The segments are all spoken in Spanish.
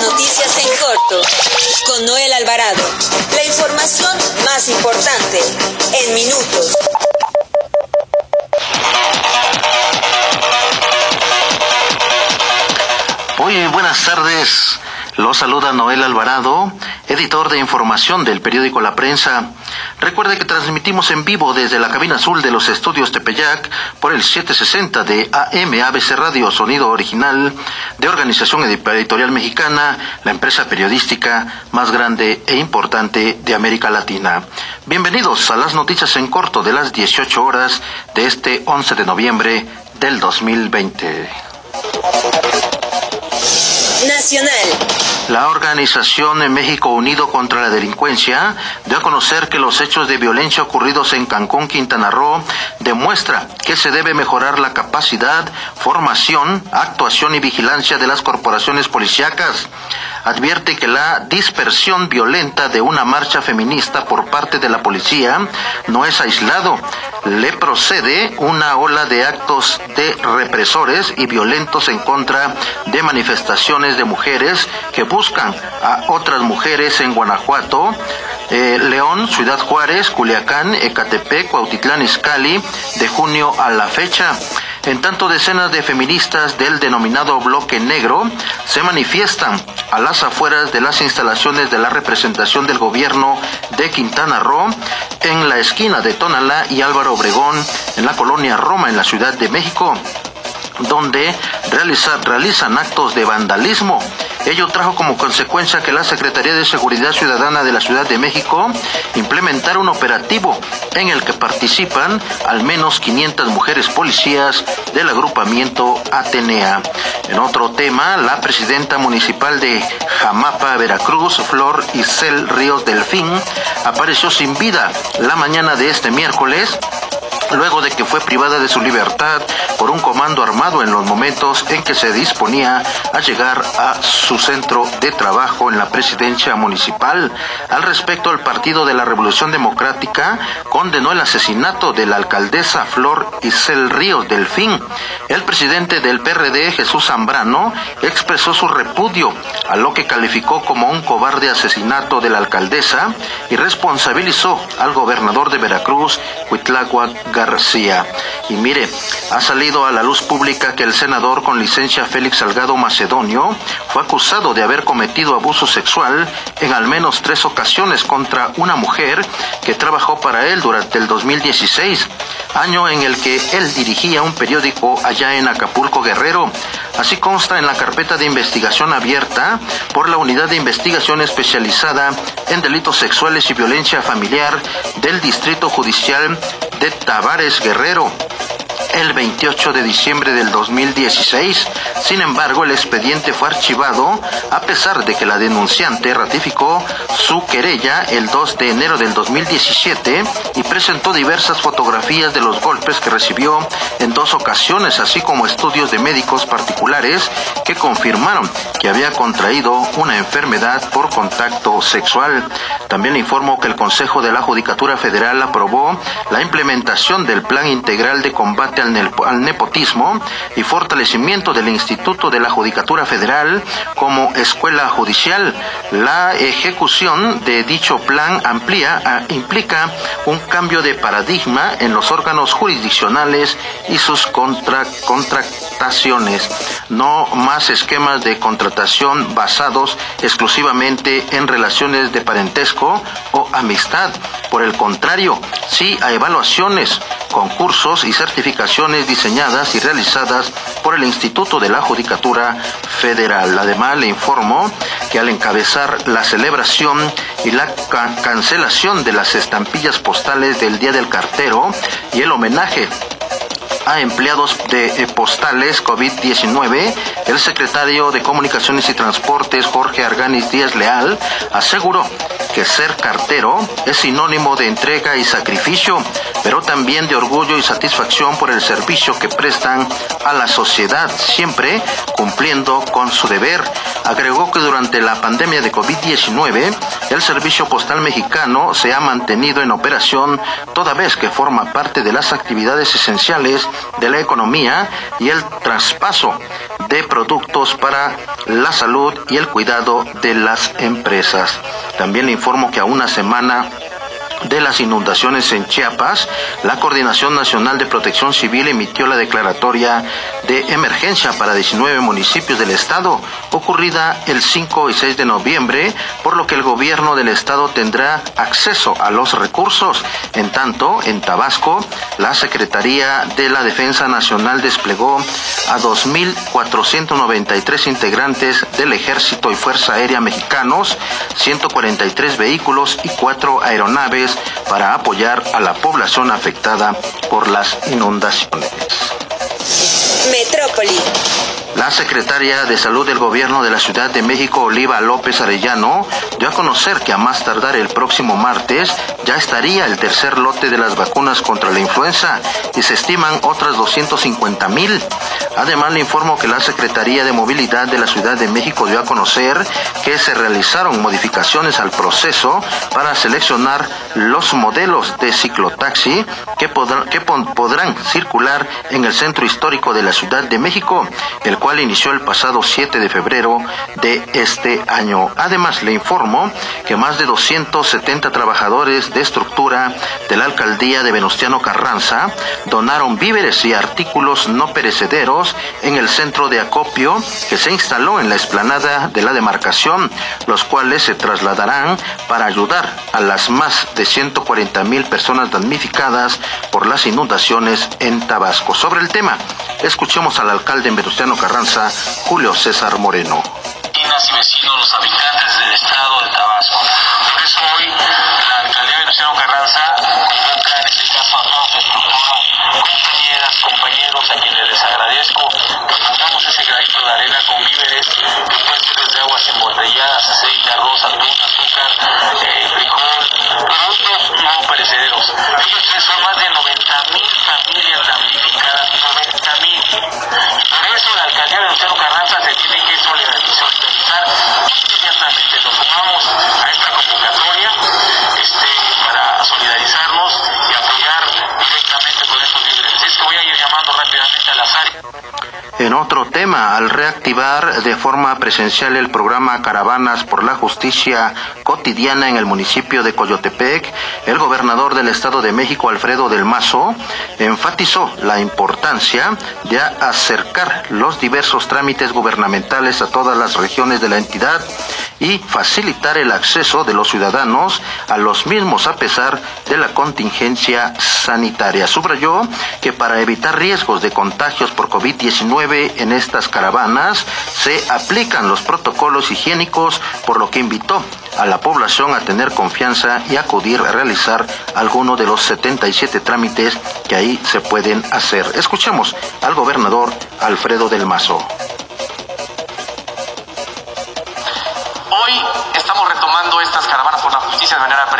Noticias en corto con Noel Alvarado. La información más importante en minutos. Muy buenas tardes. Lo saluda Noel Alvarado, editor de información del periódico La Prensa. Recuerde que transmitimos en vivo desde la cabina azul de los estudios Tepeyac por el 760 de AM ABC Radio Sonido Original de Organización Editorial Mexicana, la empresa periodística más grande e importante de América Latina. Bienvenidos a las noticias en corto de las 18 horas de este 11 de noviembre del 2020. Nacional. La organización México Unido contra la Delincuencia dio a conocer que los hechos de violencia ocurridos en Cancún, Quintana Roo, demuestra que se debe mejorar la capacidad, formación, actuación y vigilancia de las corporaciones policíacas. Advierte que la dispersión violenta de una marcha feminista por parte de la policía no es aislado. Le procede una ola de actos de represores y violentos en contra de manifestaciones de mujeres que buscan a otras mujeres en Guanajuato, eh, León, Ciudad Juárez, Culiacán, Ecatepec, Cuautitlán, Izcalli, de junio a la fecha. En tanto, decenas de feministas del denominado bloque negro se manifiestan a las afueras de las instalaciones de la representación del gobierno de Quintana Roo en la esquina de Tonalá y Álvaro Obregón en la colonia Roma en la Ciudad de México donde realizan actos de vandalismo. Ello trajo como consecuencia que la Secretaría de Seguridad Ciudadana de la Ciudad de México implementara un operativo en el que participan al menos 500 mujeres policías del agrupamiento Atenea. En otro tema, la presidenta municipal de Jamapa, Veracruz, Flor Isel Ríos Delfín, apareció sin vida la mañana de este miércoles luego de que fue privada de su libertad por un comando armado en los momentos en que se disponía a llegar a su centro de trabajo en la presidencia municipal. Al respecto, el Partido de la Revolución Democrática condenó el asesinato de la alcaldesa Flor Isel Ríos Delfín. El presidente del PRD, Jesús Zambrano, expresó su repudio a lo que calificó como un cobarde asesinato de la alcaldesa y responsabilizó al gobernador de Veracruz, Huitláhuac García. Y mire, ha salido a la luz pública que el senador con licencia Félix Salgado Macedonio fue acusado de haber cometido abuso sexual en al menos tres ocasiones contra una mujer que trabajó para él durante el 2016, año en el que él dirigía un periódico allá en Acapulco Guerrero. Así consta en la carpeta de investigación abierta por la Unidad de Investigación Especializada en Delitos Sexuales y Violencia Familiar del Distrito Judicial de Tavares Guerrero el 28 de diciembre del 2016. Sin embargo, el expediente fue archivado a pesar de que la denunciante ratificó su querella el 2 de enero del 2017 y presentó diversas fotografías de los golpes que recibió en dos ocasiones, así como estudios de médicos particulares que confirmaron que había contraído una enfermedad por contacto sexual. También le informo que el Consejo de la Judicatura Federal aprobó la implementación del Plan Integral de Combate al, nepotismo y fortalecimiento del Instituto de la Judicatura Federal como escuela judicial. La ejecución de dicho plan amplía, implica un cambio de paradigma en los órganos jurisdiccionales y sus contrataciones. No más esquemas de contratación basados exclusivamente en relaciones de parentesco o amistad. Por el contrario, sí a evaluaciones, concursos y certificaciones diseñadas y realizadas por el Instituto de la Judicatura Federal. Además, le informó que al encabezar la celebración y la cancelación de las estampillas postales del Día del Cartero y el homenaje a empleados de eh, postales COVID-19, el secretario de Comunicaciones y Transportes, Jorge Arganis Díaz Leal, aseguró que ser cartero es sinónimo de entrega y sacrificio, pero también de orgullo y satisfacción por el servicio que prestan a la sociedad, siempre cumpliendo con su deber. Agregó que durante la pandemia de COVID-19, el servicio postal mexicano se ha mantenido en operación toda vez que forma parte de las actividades esenciales de la economía y el traspaso de productos para la salud y el cuidado de las empresas. También le informo que a una semana de las inundaciones en Chiapas, la Coordinación Nacional de Protección Civil emitió la declaratoria de emergencia para 19 municipios del estado, ocurrida el 5 y 6 de noviembre, por lo que el gobierno del estado tendrá acceso a los recursos. En tanto, en Tabasco, la Secretaría de la Defensa Nacional desplegó a 2.493 integrantes del Ejército y Fuerza Aérea mexicanos, 143 vehículos y 4 aeronaves para apoyar a la población afectada por las inundaciones. Metrópoli. La secretaria de Salud del Gobierno de la Ciudad de México, Oliva López Arellano, dio a conocer que a más tardar el próximo martes ya estaría el tercer lote de las vacunas contra la influenza y se estiman otras 250 mil. Además, le informo que la Secretaría de Movilidad de la Ciudad de México dio a conocer que se realizaron modificaciones al proceso para seleccionar los modelos de ciclotaxi que, podrán circular en el centro histórico de la Ciudad de México, cual inició el pasado 7 de febrero de este año. Además, le informo que más de 270 trabajadores de estructura de la alcaldía de Venustiano Carranza donaron víveres y artículos no perecederos en el centro de acopio que se instaló en la explanada de la demarcación, los cuales se trasladarán para ayudar a las más de 140 mil personas damnificadas por las inundaciones en Tabasco. Sobre el tema, escuchemos al alcalde en Venustiano Carranza Julio César Moreno. Y vecinos, los habitantes del estado de Tabasco. Por eso hoy la alcaldía Venustiano Carranza convoca en este caso a toda su estructura, compañeras, compañeros, a quienes les agradezco que pongamos ese granito de arena con víveres que pueden ser desde aguas embotelladas, aceite, arroz, En otro tema, al reactivar de forma presencial el programa Caravanas por la Justicia Cotidiana en el municipio de Coyotepec, el gobernador del Estado de México, Alfredo del Mazo, enfatizó la importancia de acercar los diversos trámites gubernamentales a todas las regiones de la entidad y facilitar el acceso de los ciudadanos a los mismos a pesar de la contingencia sanitaria. Subrayó que para evitar riesgos de contagios por COVID-19, en estas caravanas se aplican los protocolos higiénicos, por lo que invitó a la población a tener confianza y acudir a realizar alguno de los 77 trámites que ahí se pueden hacer. Escuchemos al gobernador Alfredo del Mazo.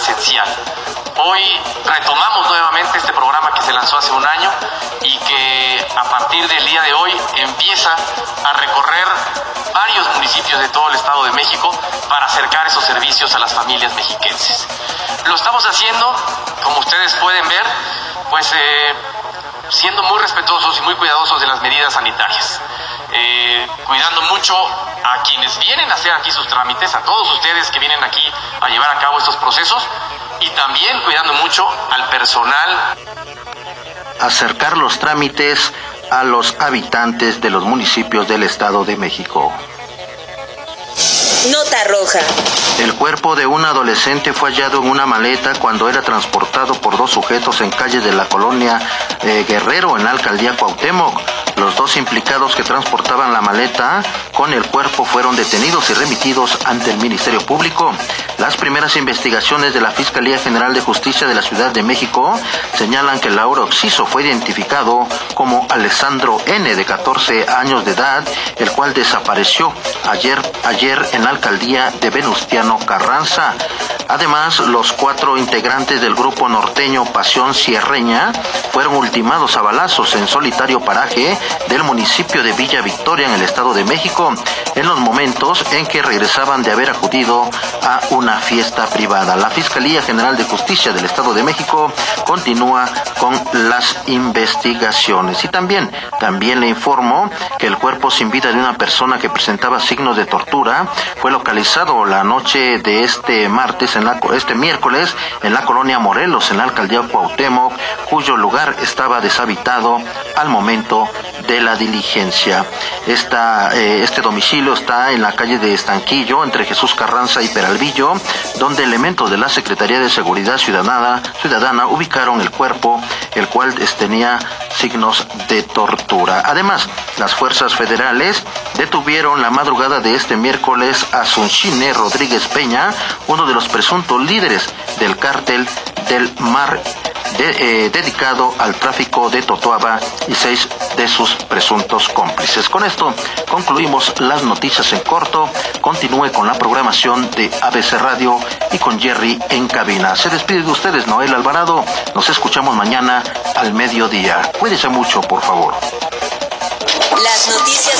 Presencial. Hoy retomamos nuevamente este programa que se lanzó hace un año y que a partir del día de hoy empieza a recorrer varios municipios de todo el Estado de México para acercar esos servicios a las familias mexiquenses. Lo estamos haciendo, como ustedes pueden ver, pues eh, siendo muy respetuosos y muy cuidadosos de las medidas sanitarias. Eh, cuidando mucho a quienes vienen a hacer aquí sus trámites, a todos ustedes que vienen aquí a llevar a cabo estos procesos y también cuidando mucho al personal. Acercar los trámites a los habitantes de los municipios del Estado de México. Nota roja. El cuerpo de un adolescente fue hallado en una maleta cuando era transportado por dos sujetos en calles de la colonia eh, Guerrero en la alcaldía Cuauhtémoc. Los dos implicados que transportaban la maleta con el cuerpo fueron detenidos y remitidos ante el Ministerio Público. Las primeras investigaciones de la Fiscalía General de Justicia de la Ciudad de México señalan que Lauro Oxiso fue identificado como Alessandro N, de 14 años de edad, el cual desapareció ayer, ayer en la alcaldía de Venustiano Carranza. Además, los cuatro integrantes del grupo norteño Pasión Sierreña fueron ultimados a balazos en solitario paraje del municipio de Villa Victoria en el Estado de México en los momentos en que regresaban de haber acudido a una fiesta privada. La Fiscalía General de Justicia del Estado de México continúa con las investigaciones. Y también, también le informo que el cuerpo sin vida de una persona que presentaba signos de tortura fue localizado la noche de este martes, en este miércoles, en la colonia Morelos, en la alcaldía Cuauhtémoc, cuyo lugar estaba deshabitado al momento de la diligencia. Esta, eh, este domicilio está en la calle de Estanquillo, entre Jesús Carranza y Peralvillo, donde elementos de la Secretaría de Seguridad Ciudadana, Ciudadana ubicaron el cuerpo, el cual tenía signos de tortura. Además, las fuerzas federales detuvieron la madrugada de este miércoles a Sunshine Rodríguez Peña, uno de los presuntos líderes del cártel del Mar eh, dedicado al tráfico de Totoaba y seis de sus presuntos cómplices. Con esto concluimos las noticias en corto. Continúe con la programación de ABC Radio y con Jerry en cabina. Se despide de ustedes Noel Alvarado. Nos escuchamos mañana al mediodía. Cuídese mucho, por favor. Las noticias